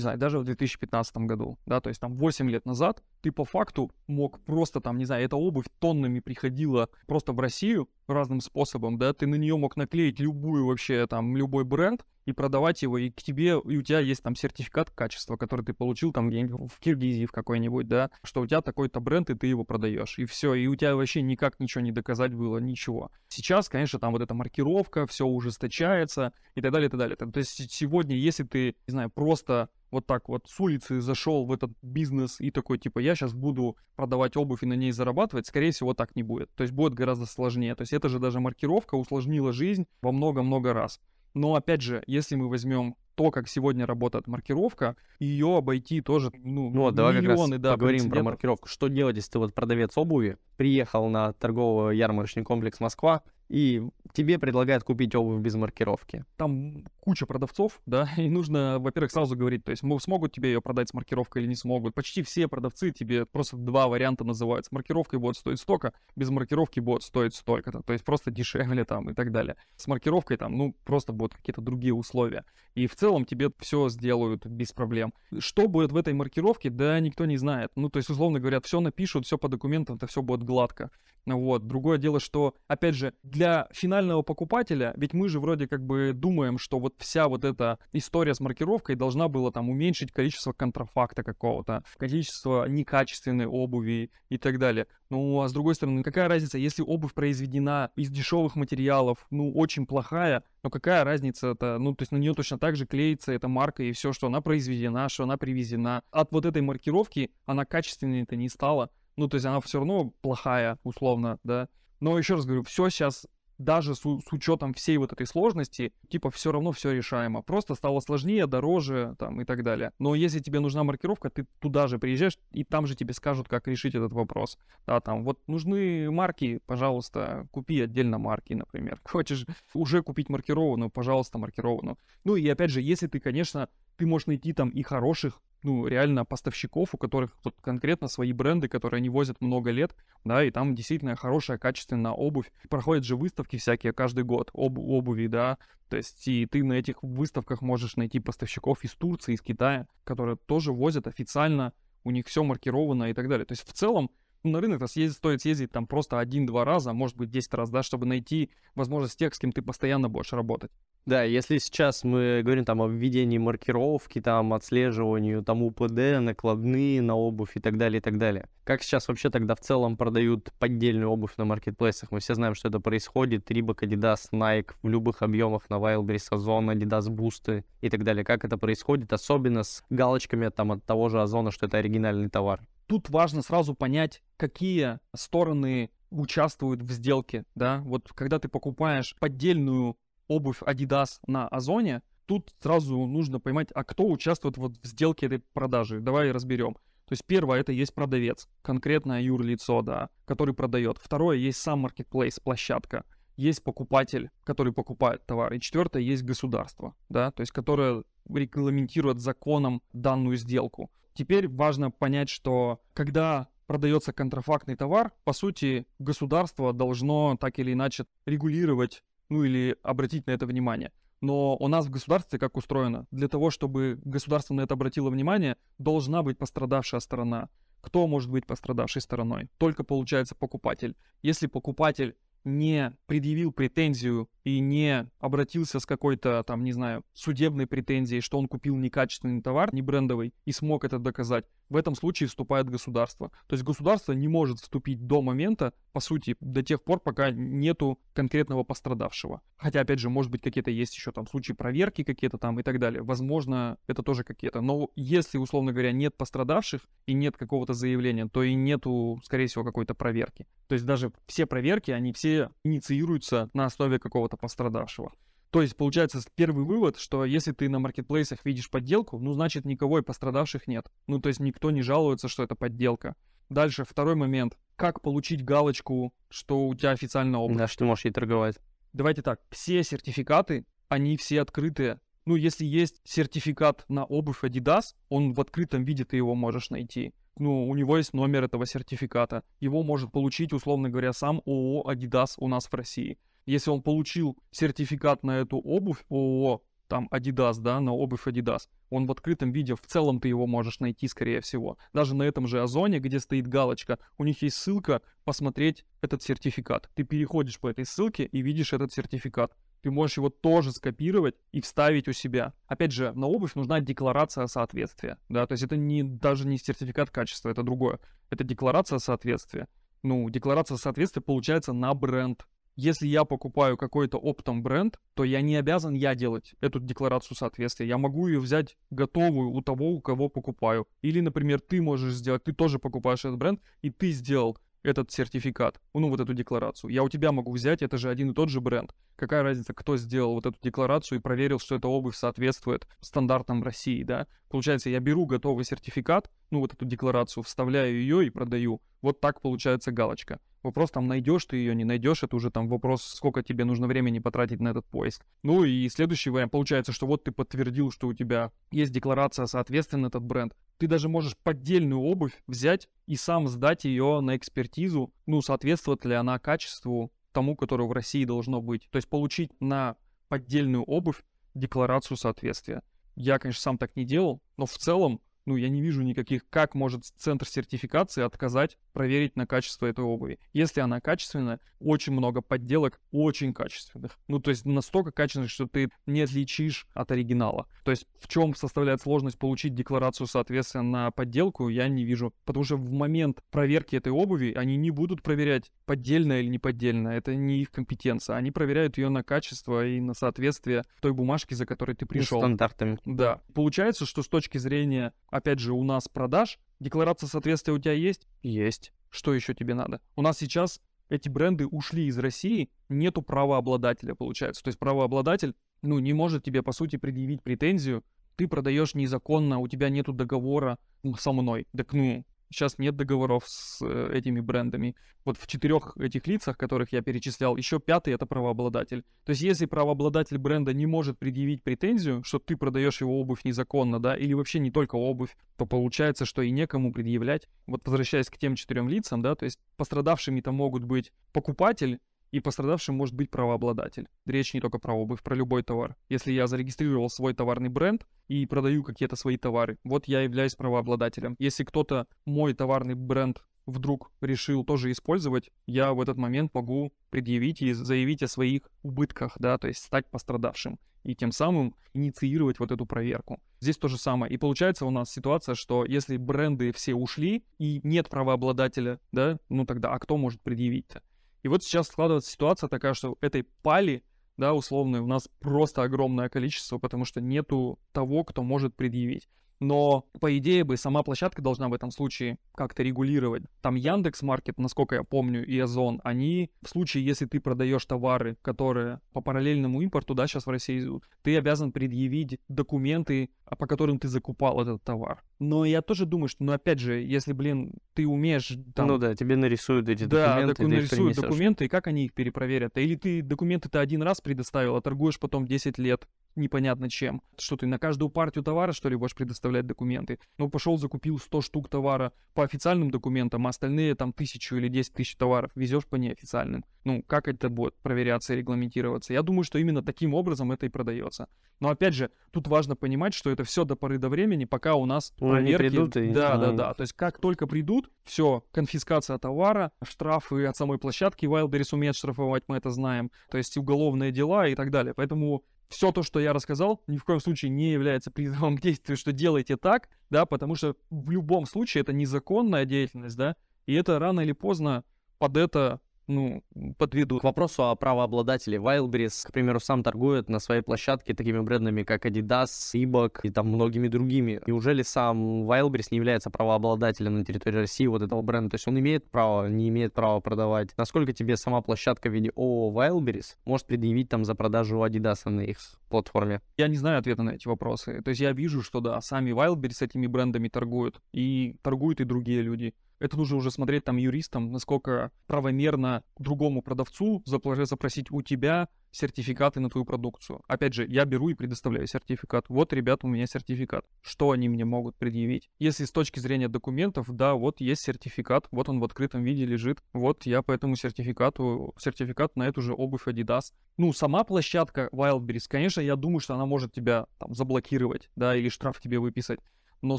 знаю, даже в 2015 году, да, то есть там 8 лет назад ты по факту мог просто там, не знаю, эта обувь тоннами приходила просто в Россию разным способом, да, ты на нее мог наклеить любую вообще там, любой бренд, и продавать его, и к тебе, и у тебя есть там сертификат качества, который ты получил там в Киргизии в какой-нибудь, да, что у тебя такой-то бренд, и ты его продаешь, и все, и у тебя вообще никак ничего не доказать было, ничего. Сейчас, конечно, там вот эта маркировка, все ужесточается, и так далее, и так далее. То есть сегодня, если ты, не знаю, просто вот так вот с улицы зашел в этот бизнес и такой, типа, я сейчас буду продавать обувь и на ней зарабатывать, скорее всего, так не будет. То есть будет гораздо сложнее. То есть это же даже маркировка усложнила жизнь во много-много раз. Но опять же, если мы возьмем то, как сегодня работает маркировка, ее обойти тоже, ну, ну давай миллионы, как раз да, поговорим про маркировку. Что делать, если ты вот продавец обуви, приехал на торгово-ярмарочный комплекс Москва, и тебе предлагают купить обувь без маркировки. Там куча продавцов, да, и нужно, во-первых, сразу говорить, то есть смогут тебе ее продать с маркировкой или не смогут. Почти все продавцы тебе просто два варианта называют. С маркировкой будет стоить столько, без маркировки будет стоить столько-то, то есть просто дешевле там и так далее. С маркировкой там, ну, просто будут какие-то другие условия. И в целом тебе все сделают без проблем. Что будет в этой маркировке, да никто не знает. Ну, то есть, условно говоря, все напишут, все по документам, это все будет гладко. Вот. Другое дело, что, опять же, для финального покупателя, ведь мы же вроде как бы думаем, что вот вся вот эта история с маркировкой должна была там уменьшить количество контрафакта какого-то, количество некачественной обуви и так далее. Ну, а с другой стороны, какая разница, если обувь произведена из дешевых материалов, ну, очень плохая, но какая разница это, ну, то есть на нее точно так же клеится эта марка и все, что она произведена, что она привезена. От вот этой маркировки она качественной это не стала. Ну, то есть она все равно плохая, условно, да. Но еще раз говорю, все сейчас даже с, с учетом всей вот этой сложности, типа, все равно все решаемо. Просто стало сложнее, дороже, там, и так далее. Но если тебе нужна маркировка, ты туда же приезжаешь, и там же тебе скажут, как решить этот вопрос. Да, там, вот нужны марки, пожалуйста, купи отдельно марки, например. Хочешь уже купить маркированную, пожалуйста, маркированную. Ну, и опять же, если ты, конечно, ты можешь найти там и хороших ну, реально поставщиков, у которых тут конкретно свои бренды, которые они возят много лет, да, и там действительно хорошая, качественная обувь. Проходят же выставки всякие каждый год об обуви, да, то есть и ты на этих выставках можешь найти поставщиков из Турции, из Китая, которые тоже возят официально, у них все маркировано и так далее. То есть в целом на рынок съездить, стоит съездить там просто один-два раза, может быть, 10 раз, да, чтобы найти возможность тех, с кем ты постоянно будешь работать. Да, если сейчас мы говорим там о введении маркировки, там, отслеживанию, там, УПД, накладные на обувь и так далее, и так далее. Как сейчас вообще тогда в целом продают поддельную обувь на маркетплейсах? Мы все знаем, что это происходит. Reebok, Adidas, Nike в любых объемах на Wildberries, Озон, Adidas Boost и так далее. Как это происходит? Особенно с галочками там от того же Озона, что это оригинальный товар. Тут важно сразу понять, какие стороны участвуют в сделке, да, вот когда ты покупаешь поддельную обувь Adidas на Озоне, тут сразу нужно поймать, а кто участвует вот в сделке этой продажи. Давай разберем. То есть первое, это есть продавец, конкретное юрлицо, да, который продает. Второе, есть сам marketplace, площадка. Есть покупатель, который покупает товар. И четвертое, есть государство, да, то есть которое регламентирует законом данную сделку. Теперь важно понять, что когда продается контрафактный товар, по сути, государство должно так или иначе регулировать ну или обратить на это внимание. Но у нас в государстве как устроено? Для того, чтобы государство на это обратило внимание, должна быть пострадавшая сторона. Кто может быть пострадавшей стороной? Только получается покупатель. Если покупатель не предъявил претензию и не обратился с какой-то, там, не знаю, судебной претензией, что он купил некачественный товар, не брендовый, и смог это доказать, в этом случае вступает государство. То есть государство не может вступить до момента, по сути, до тех пор, пока нету конкретного пострадавшего. Хотя, опять же, может быть, какие-то есть еще там случаи проверки какие-то там и так далее. Возможно, это тоже какие-то. Но если, условно говоря, нет пострадавших и нет какого-то заявления, то и нету, скорее всего, какой-то проверки. То есть даже все проверки, они все инициируются на основе какого-то пострадавшего. То есть, получается, первый вывод, что если ты на маркетплейсах видишь подделку, ну, значит, никого и пострадавших нет. Ну, то есть, никто не жалуется, что это подделка. Дальше, второй момент. Как получить галочку, что у тебя официально обувь? Да, что ты можешь ей торговать. Давайте так, все сертификаты, они все открытые. Ну, если есть сертификат на обувь Adidas, он в открытом виде ты его можешь найти. Ну, у него есть номер этого сертификата. Его может получить, условно говоря, сам ООО Adidas у нас в России если он получил сертификат на эту обувь ООО, там Adidas, да, на обувь Adidas, он в открытом виде, в целом ты его можешь найти, скорее всего. Даже на этом же Озоне, где стоит галочка, у них есть ссылка посмотреть этот сертификат. Ты переходишь по этой ссылке и видишь этот сертификат. Ты можешь его тоже скопировать и вставить у себя. Опять же, на обувь нужна декларация соответствия, да, то есть это не, даже не сертификат качества, это другое. Это декларация соответствия. Ну, декларация соответствия получается на бренд, если я покупаю какой-то оптом бренд, то я не обязан я делать эту декларацию соответствия. Я могу ее взять готовую у того, у кого покупаю. Или, например, ты можешь сделать, ты тоже покупаешь этот бренд, и ты сделал этот сертификат, ну вот эту декларацию. Я у тебя могу взять, это же один и тот же бренд. Какая разница, кто сделал вот эту декларацию и проверил, что эта обувь соответствует стандартам России, да? Получается, я беру готовый сертификат, ну вот эту декларацию, вставляю ее и продаю. Вот так получается галочка. Вопрос там, найдешь ты ее, не найдешь, это уже там вопрос, сколько тебе нужно времени потратить на этот поиск. Ну и следующий вариант, получается, что вот ты подтвердил, что у тебя есть декларация, соответственно, этот бренд. Ты даже можешь поддельную обувь взять и сам сдать ее на экспертизу, ну, соответствует ли она качеству тому, которое в России должно быть. То есть получить на поддельную обувь декларацию соответствия. Я, конечно, сам так не делал, но в целом ну, я не вижу никаких, как может центр сертификации отказать проверить на качество этой обуви. Если она качественная, очень много подделок очень качественных. Ну, то есть настолько качественных, что ты не отличишь от оригинала. То есть в чем составляет сложность получить декларацию соответствия на подделку, я не вижу. Потому что в момент проверки этой обуви они не будут проверять, поддельная или не поддельная. Это не их компетенция. Они проверяют ее на качество и на соответствие той бумажки, за которой ты пришел. Стандартами. Да. Получается, что с точки зрения, опять же, у нас продаж, декларация соответствия у тебя есть? Есть. Что еще тебе надо? У нас сейчас эти бренды ушли из России, нету правообладателя, получается. То есть правообладатель, ну, не может тебе, по сути, предъявить претензию. Ты продаешь незаконно, у тебя нету договора со мной. Так ну, Сейчас нет договоров с э, этими брендами. Вот в четырех этих лицах, которых я перечислял, еще пятый это правообладатель. То есть если правообладатель бренда не может предъявить претензию, что ты продаешь его обувь незаконно, да, или вообще не только обувь, то получается, что и некому предъявлять. Вот возвращаясь к тем четырем лицам, да, то есть пострадавшими-то могут быть покупатель, и пострадавшим может быть правообладатель. Речь не только про обувь, про любой товар. Если я зарегистрировал свой товарный бренд и продаю какие-то свои товары, вот я являюсь правообладателем. Если кто-то мой товарный бренд вдруг решил тоже использовать, я в этот момент могу предъявить и заявить о своих убытках, да, то есть стать пострадавшим и тем самым инициировать вот эту проверку. Здесь то же самое. И получается у нас ситуация, что если бренды все ушли и нет правообладателя, да, ну тогда, а кто может предъявить-то? И вот сейчас складывается ситуация такая, что этой пали, да, условной, у нас просто огромное количество, потому что нету того, кто может предъявить. Но, по идее бы, сама площадка должна в этом случае как-то регулировать. Там Яндекс Маркет, насколько я помню, и Озон, они в случае, если ты продаешь товары, которые по параллельному импорту, да, сейчас в России идут, ты обязан предъявить документы, по которым ты закупал этот товар. Но я тоже думаю, что, ну, опять же, если, блин, ты умеешь... Там... Ну да, тебе нарисуют эти да, документы, доку- нарисуют документы, и как они их перепроверят? Или ты документы-то один раз предоставил, а торгуешь потом 10 лет непонятно чем. Что ты на каждую партию товара, что ли, будешь предоставлять документы? Ну, пошел, закупил 100 штук товара по официальным документам, а остальные там тысячу или 10 тысяч товаров везешь по неофициальным. Ну, как это будет проверяться и регламентироваться? Я думаю, что именно таким образом это и продается. Но опять же, тут важно понимать, что это все до поры до времени, пока у нас Ну, проверки. придут и- Да, да, да. То есть как только придут, все, конфискация товара, штрафы от самой площадки Wildberries умеет штрафовать, мы это знаем. То есть уголовные дела и так далее. Поэтому все то, что я рассказал, ни в коем случае не является призывом к действию, что делайте так, да, потому что в любом случае это незаконная деятельность, да, и это рано или поздно под это, ну, подведут. К вопросу о правообладателе. Wildberries, к примеру, сам торгует на своей площадке такими брендами, как Adidas, Reebok и там многими другими. Неужели сам Wildberries не является правообладателем на территории России вот этого бренда? То есть он имеет право, не имеет права продавать? Насколько тебе сама площадка в виде ООО Wildberries может предъявить там за продажу Adidas на их платформе? Я не знаю ответа на эти вопросы. То есть я вижу, что да, сами Wildberries этими брендами торгуют, и торгуют и другие люди. Это нужно уже смотреть там юристам, насколько правомерно другому продавцу запросить у тебя сертификаты на твою продукцию. Опять же, я беру и предоставляю сертификат. Вот, ребята, у меня сертификат. Что они мне могут предъявить? Если с точки зрения документов, да, вот есть сертификат, вот он в открытом виде лежит. Вот я по этому сертификату, сертификат на эту же обувь Adidas. Ну, сама площадка Wildberries, конечно, я думаю, что она может тебя там заблокировать, да, или штраф тебе выписать. Но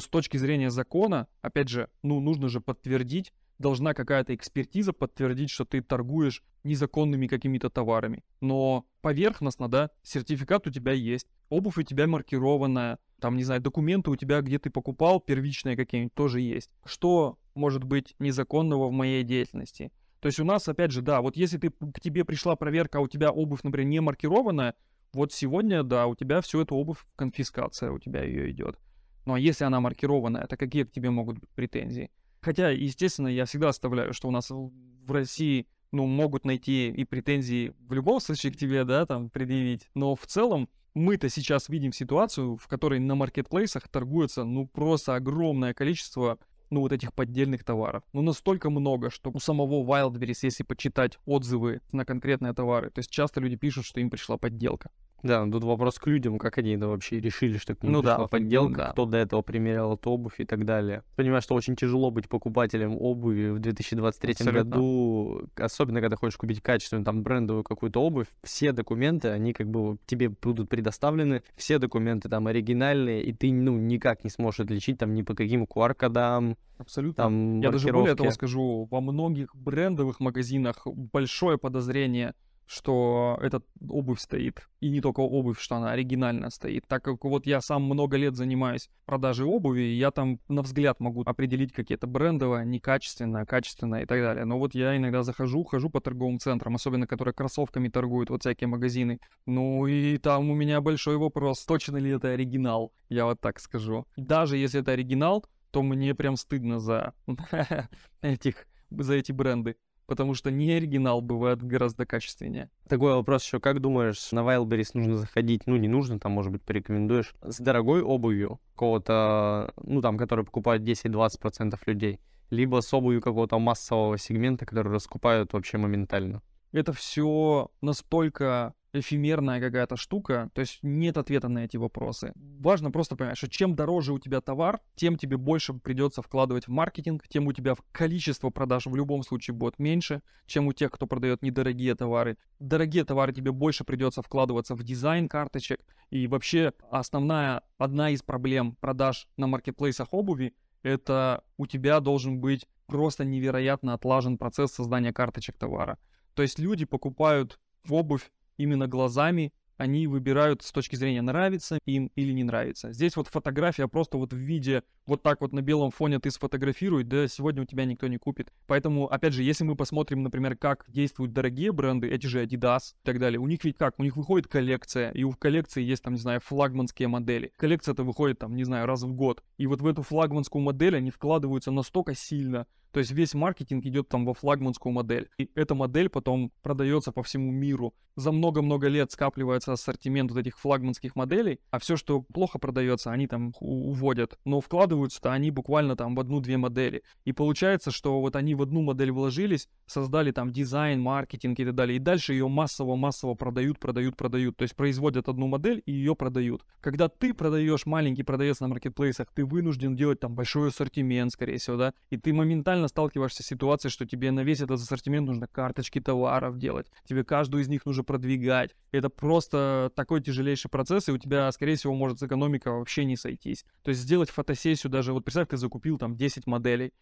с точки зрения закона, опять же, ну, нужно же подтвердить, должна какая-то экспертиза подтвердить, что ты торгуешь незаконными какими-то товарами. Но поверхностно, да, сертификат у тебя есть, обувь у тебя маркированная, там, не знаю, документы у тебя, где ты покупал, первичные какие-нибудь, тоже есть. Что может быть незаконного в моей деятельности? То есть у нас, опять же, да, вот если ты, к тебе пришла проверка, а у тебя обувь, например, не маркированная, вот сегодня, да, у тебя всю эту обувь конфискация у тебя ее идет. Ну а если она маркированная, то какие к тебе могут быть претензии? Хотя, естественно, я всегда оставляю, что у нас в России, ну, могут найти и претензии в любом случае к тебе, да, там, предъявить. Но в целом мы-то сейчас видим ситуацию, в которой на маркетплейсах торгуется, ну, просто огромное количество ну, вот этих поддельных товаров. Ну, настолько много, что у самого Wildberries, если почитать отзывы на конкретные товары, то есть часто люди пишут, что им пришла подделка. Да, ну тут вопрос к людям, как они это вообще решили, что к ним Ну да, пришла ну подделка, да. кто до этого примерял эту обувь и так далее. Понимаю, что очень тяжело быть покупателем обуви в 2023 Абсолютно. году, особенно когда хочешь купить качественную там брендовую какую-то обувь. Все документы, они как бы тебе будут предоставлены, все документы там оригинальные, и ты ну никак не сможешь отличить там ни по каким QR-кодам, Абсолютно. там Я даже более того скажу, во многих брендовых магазинах большое подозрение, что эта обувь стоит. И не только обувь, что она оригинально стоит. Так как вот я сам много лет занимаюсь продажей обуви, я там на взгляд могу определить, какие это брендовая, некачественная, качественная и так далее. Но вот я иногда захожу, хожу по торговым центрам, особенно которые кроссовками торгуют, вот всякие магазины. Ну и там у меня большой вопрос, точно ли это оригинал, я вот так скажу. Даже если это оригинал, то мне прям стыдно за этих, за эти бренды. Потому что не оригинал бывает гораздо качественнее. Такой вопрос еще, как думаешь, на Wildberries нужно заходить, ну не нужно, там, может быть, порекомендуешь, с дорогой обувью какого-то, ну там, который покупают 10-20% людей, либо с обувью какого-то массового сегмента, который раскупают вообще моментально? Это все настолько эфемерная какая-то штука, то есть нет ответа на эти вопросы. Важно просто понять, что чем дороже у тебя товар, тем тебе больше придется вкладывать в маркетинг, тем у тебя количество продаж в любом случае будет меньше, чем у тех, кто продает недорогие товары. Дорогие товары тебе больше придется вкладываться в дизайн карточек. И вообще основная, одна из проблем продаж на маркетплейсах обуви, это у тебя должен быть просто невероятно отлажен процесс создания карточек товара. То есть люди покупают обувь именно глазами, они выбирают с точки зрения нравится им или не нравится. Здесь вот фотография просто вот в виде вот так вот на белом фоне ты сфотографируй, да сегодня у тебя никто не купит. Поэтому, опять же, если мы посмотрим, например, как действуют дорогие бренды, эти же Adidas и так далее, у них ведь как? У них выходит коллекция, и у коллекции есть там, не знаю, флагманские модели. Коллекция это выходит там, не знаю, раз в год. И вот в эту флагманскую модель они вкладываются настолько сильно, то есть весь маркетинг идет там во флагманскую модель. И эта модель потом продается по всему миру. За много-много лет скапливается ассортимент вот этих флагманских моделей, а все, что плохо продается, они там уводят. Но вкладываются-то они буквально там в одну-две модели. И получается, что вот они в одну модель вложились, создали там дизайн, маркетинг и так далее. И дальше ее массово-массово продают, продают, продают. То есть производят одну модель и ее продают. Когда ты продаешь маленький продавец на маркетплейсах, ты вынужден делать там большой ассортимент, скорее всего, да, и ты моментально сталкиваешься с ситуацией, что тебе на весь этот ассортимент нужно карточки товаров делать, тебе каждую из них нужно продвигать. Это просто такой тяжелейший процесс, и у тебя, скорее всего, может экономика вообще не сойтись. То есть сделать фотосессию даже, вот представь, ты закупил там 10 моделей,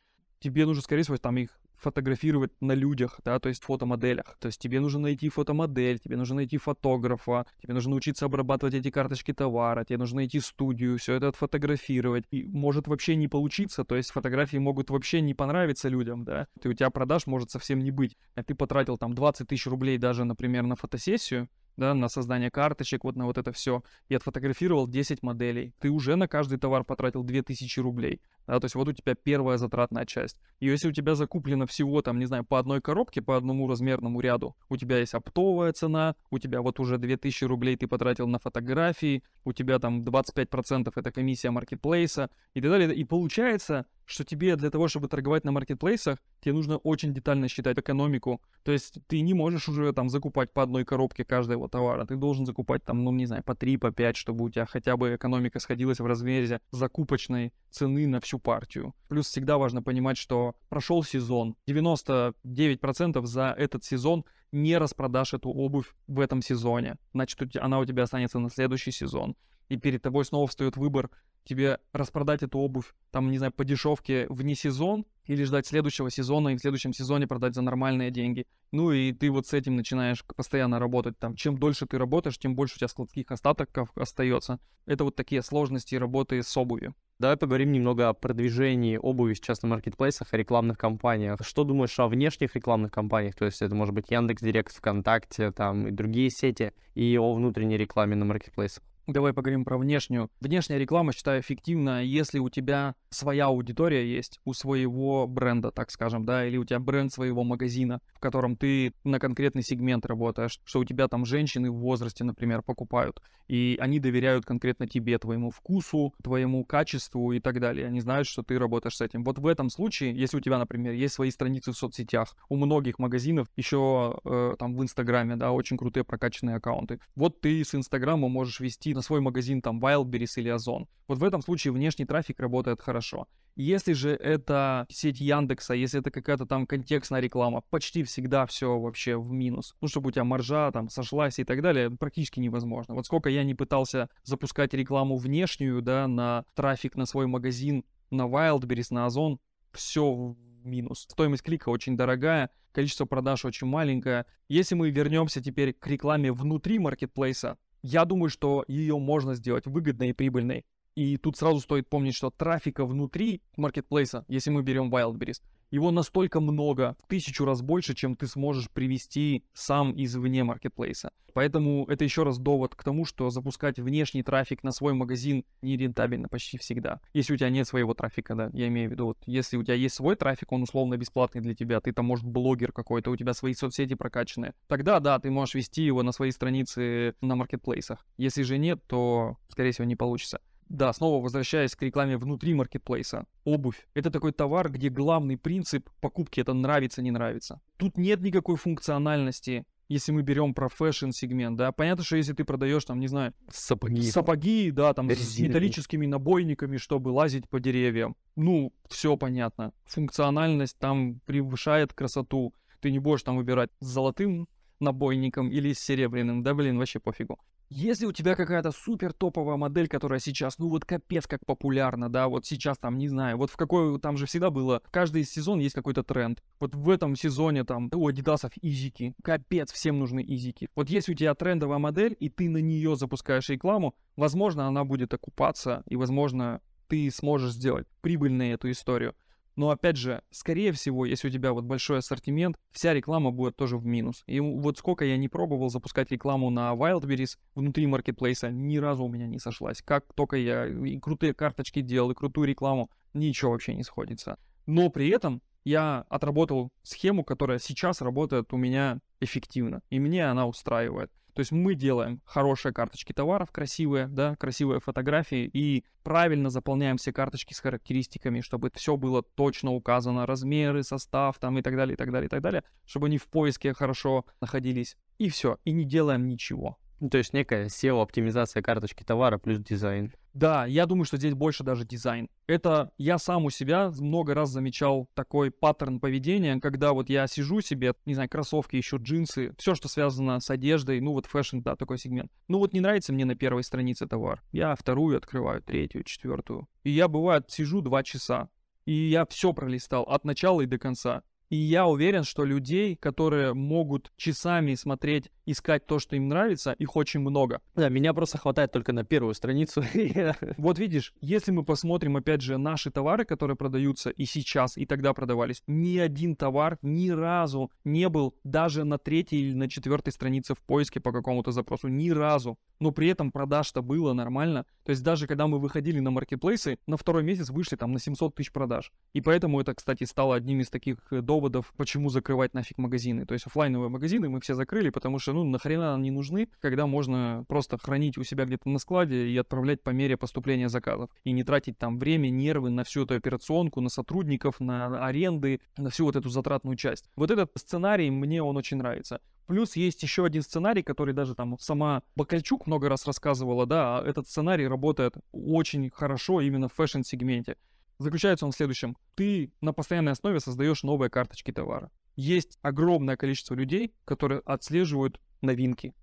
тебе нужно, скорее всего, там их фотографировать на людях, да, то есть фотомоделях. То есть тебе нужно найти фотомодель, тебе нужно найти фотографа, тебе нужно учиться обрабатывать эти карточки товара, тебе нужно найти студию, все это отфотографировать. И может вообще не получиться, то есть фотографии могут вообще не понравиться людям, да, и у тебя продаж может совсем не быть. А ты потратил там 20 тысяч рублей даже, например, на фотосессию, да, на создание карточек, вот на вот это все, и отфотографировал 10 моделей. Ты уже на каждый товар потратил 2000 рублей. Да, то есть вот у тебя первая затратная часть. И если у тебя закуплено всего, там, не знаю, по одной коробке, по одному размерному ряду, у тебя есть оптовая цена, у тебя вот уже 2000 рублей ты потратил на фотографии, у тебя там 25% это комиссия маркетплейса и так далее. И получается, что тебе для того, чтобы торговать на маркетплейсах, тебе нужно очень детально считать экономику. То есть ты не можешь уже там закупать по одной коробке каждого товара. Ты должен закупать там, ну не знаю, по 3, по 5, чтобы у тебя хотя бы экономика сходилась в размере закупочной цены на всю партию. Плюс всегда важно понимать, что прошел сезон. 99% за этот сезон не распродашь эту обувь в этом сезоне. Значит, она у тебя останется на следующий сезон. И перед тобой снова встает выбор, тебе распродать эту обувь, там, не знаю, по дешевке вне сезон, или ждать следующего сезона и в следующем сезоне продать за нормальные деньги. Ну и ты вот с этим начинаешь постоянно работать. Там, чем дольше ты работаешь, тем больше у тебя складских остатков остается. Это вот такие сложности работы с обувью. Давай поговорим немного о продвижении обуви сейчас на маркетплейсах, о рекламных кампаниях. Что думаешь о внешних рекламных кампаниях? То есть это может быть Яндекс Директ, ВКонтакте, там и другие сети, и о внутренней рекламе на маркетплейсах. Давай поговорим про внешнюю. Внешняя реклама, считаю, эффективна, если у тебя своя аудитория есть, у своего бренда, так скажем, да, или у тебя бренд своего магазина, в котором ты на конкретный сегмент работаешь, что у тебя там женщины в возрасте, например, покупают, и они доверяют конкретно тебе, твоему вкусу, твоему качеству и так далее. Они знают, что ты работаешь с этим. Вот в этом случае, если у тебя, например, есть свои страницы в соцсетях, у многих магазинов еще э, там в Инстаграме, да, очень крутые прокачанные аккаунты. Вот ты с Инстаграма можешь вести на свой магазин там Wildberries или Озон. Вот в этом случае внешний трафик работает хорошо. Если же это сеть Яндекса, если это какая-то там контекстная реклама, почти всегда все вообще в минус. Ну, чтобы у тебя маржа там сошлась и так далее, практически невозможно. Вот сколько я не пытался запускать рекламу внешнюю, да, на трафик на свой магазин, на Wildberries, на Озон, все в минус. Стоимость клика очень дорогая, количество продаж очень маленькое. Если мы вернемся теперь к рекламе внутри маркетплейса, я думаю, что ее можно сделать выгодной и прибыльной. И тут сразу стоит помнить, что трафика внутри маркетплейса, если мы берем Wildberries, его настолько много, в тысячу раз больше, чем ты сможешь привести сам извне маркетплейса. Поэтому это еще раз довод к тому, что запускать внешний трафик на свой магазин нерентабельно почти всегда. Если у тебя нет своего трафика, да, я имею в виду, вот если у тебя есть свой трафик, он условно бесплатный для тебя, ты там, может, блогер какой-то, у тебя свои соцсети прокачанные, тогда, да, ты можешь вести его на свои страницы на маркетплейсах. Если же нет, то, скорее всего, не получится. Да, снова возвращаясь к рекламе внутри маркетплейса. Обувь — это такой товар, где главный принцип покупки — это нравится, не нравится. Тут нет никакой функциональности, если мы берем про fashion -сегмент, да, понятно, что если ты продаешь, там, не знаю, сапоги, сапоги да, там, Резиновые. с металлическими набойниками, чтобы лазить по деревьям, ну, все понятно. Функциональность там превышает красоту. Ты не будешь там выбирать с золотым набойником или с серебряным, да, блин, вообще пофигу. Если у тебя какая-то супер топовая модель, которая сейчас, ну вот капец как популярна, да, вот сейчас там, не знаю, вот в какой, там же всегда было, каждый сезон есть какой-то тренд. Вот в этом сезоне там у Адидасов изики, капец, всем нужны изики. Вот если у тебя трендовая модель, и ты на нее запускаешь рекламу, возможно, она будет окупаться, и, возможно, ты сможешь сделать прибыльной эту историю. Но опять же, скорее всего, если у тебя вот большой ассортимент, вся реклама будет тоже в минус. И вот сколько я не пробовал запускать рекламу на Wildberries внутри маркетплейса, ни разу у меня не сошлась. Как только я и крутые карточки делал, и крутую рекламу, ничего вообще не сходится. Но при этом я отработал схему, которая сейчас работает у меня эффективно, и мне она устраивает. То есть мы делаем хорошие карточки товаров, красивые, да, красивые фотографии и правильно заполняем все карточки с характеристиками, чтобы все было точно указано, размеры, состав там и так далее, и так далее, и так далее, чтобы они в поиске хорошо находились. И все, и не делаем ничего. Ну, то есть некая SEO-оптимизация карточки товара плюс дизайн. Да, я думаю, что здесь больше даже дизайн. Это я сам у себя много раз замечал такой паттерн поведения, когда вот я сижу себе, не знаю, кроссовки, еще джинсы, все, что связано с одеждой, ну вот fashion, да, такой сегмент. Ну вот не нравится мне на первой странице товар. Я вторую открываю, третью, четвертую. И я, бывает, сижу два часа. И я все пролистал от начала и до конца. И я уверен, что людей, которые могут часами смотреть, искать то, что им нравится, их очень много. Да, меня просто хватает только на первую страницу. Вот видишь, если мы посмотрим, опять же, наши товары, которые продаются и сейчас, и тогда продавались, ни один товар ни разу не был даже на третьей или на четвертой странице в поиске по какому-то запросу. Ни разу. Но при этом продаж-то было нормально. То есть даже когда мы выходили на маркетплейсы, на второй месяц вышли там на 700 тысяч продаж. И поэтому это, кстати, стало одним из таких э, доводов, почему закрывать нафиг магазины. То есть офлайновые магазины мы все закрыли, потому что, ну, нахрена они нужны, когда можно просто хранить у себя где-то на складе и отправлять по мере поступления заказов. И не тратить там время, нервы на всю эту операционку, на сотрудников, на аренды, на всю вот эту затратную часть. Вот этот сценарий, мне он очень нравится. Плюс есть еще один сценарий, который даже там сама Бакальчук много раз рассказывала, да, а этот сценарий работает очень хорошо именно в fashion -сегменте. Заключается он в следующем. Ты на постоянной основе создаешь новые карточки товара. Есть огромное количество людей, которые отслеживают новинки.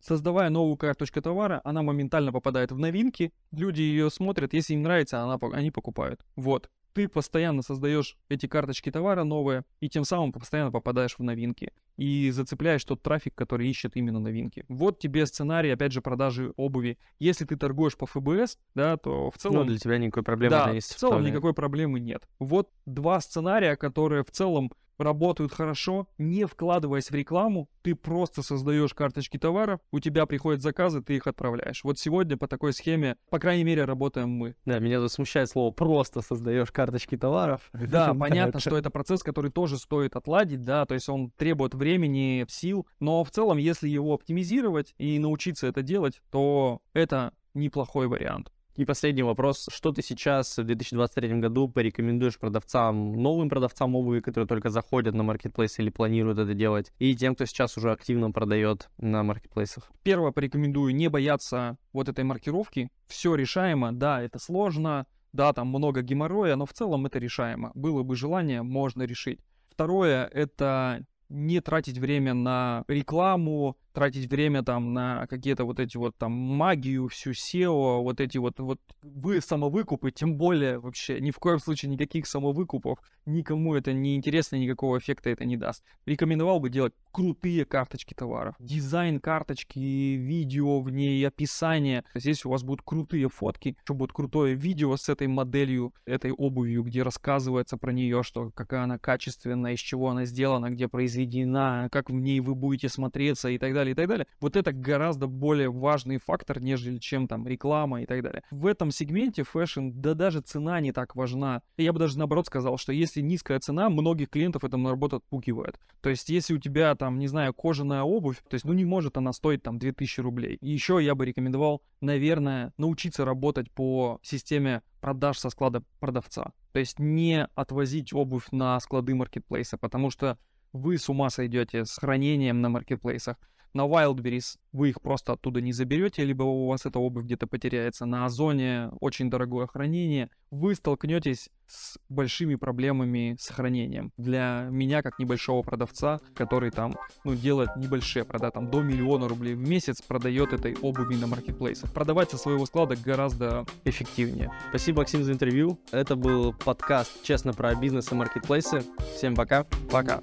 Создавая новую карточку товара, она моментально попадает в новинки, люди ее смотрят, если им нравится, она, они покупают. Вот. Ты постоянно создаешь эти карточки товара новые, и тем самым постоянно попадаешь в новинки. И зацепляешь тот трафик, который ищет именно новинки. Вот тебе сценарий, опять же, продажи обуви. Если ты торгуешь по FBS, да, то в целом... Ну, для тебя никакой проблемы да, есть. в целом никакой проблемы нет. Вот два сценария, которые в целом работают хорошо, не вкладываясь в рекламу, ты просто создаешь карточки товаров, у тебя приходят заказы, ты их отправляешь. Вот сегодня по такой схеме, по крайней мере, работаем мы. Да, меня тут смущает слово «просто создаешь карточки товаров». Да, понятно, что это процесс, который тоже стоит отладить, да, то есть он требует времени, сил, но в целом, если его оптимизировать и научиться это делать, то это неплохой вариант. И последний вопрос. Что ты сейчас в 2023 году порекомендуешь продавцам, новым продавцам обуви, которые только заходят на маркетплейс или планируют это делать, и тем, кто сейчас уже активно продает на маркетплейсах? Первое, порекомендую не бояться вот этой маркировки. Все решаемо, да, это сложно, да, там много геморроя, но в целом это решаемо. Было бы желание, можно решить. Второе, это не тратить время на рекламу, тратить время там на какие-то вот эти вот там магию, всю SEO, вот эти вот, вот вы самовыкупы, тем более вообще ни в коем случае никаких самовыкупов, никому это не интересно, никакого эффекта это не даст. Рекомендовал бы делать крутые карточки товаров, дизайн карточки, видео в ней, описание. Здесь у вас будут крутые фотки, еще будет крутое видео с этой моделью, этой обувью, где рассказывается про нее, что какая она качественная, из чего она сделана, где произведена, как в ней вы будете смотреться и так далее далее, и так далее. Вот это гораздо более важный фактор, нежели чем там реклама и так далее. В этом сегменте fashion, да даже цена не так важна. Я бы даже наоборот сказал, что если низкая цена, многих клиентов это наоборот отпугивает. То есть если у тебя там, не знаю, кожаная обувь, то есть ну не может она стоить там 2000 рублей. И еще я бы рекомендовал, наверное, научиться работать по системе продаж со склада продавца. То есть не отвозить обувь на склады маркетплейса, потому что вы с ума сойдете с хранением на маркетплейсах. На Wildberries вы их просто оттуда не заберете, либо у вас эта обувь где-то потеряется. На Озоне очень дорогое хранение. Вы столкнетесь с большими проблемами с хранением. Для меня, как небольшого продавца, который там, ну, делает небольшие продажи, там, до миллиона рублей в месяц продает этой обуви на маркетплейсах. Продавать со своего склада гораздо эффективнее. Спасибо, Максим, за интервью. Это был подкаст «Честно про бизнес и маркетплейсы». Всем пока. Пока.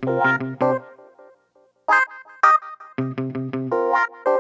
Música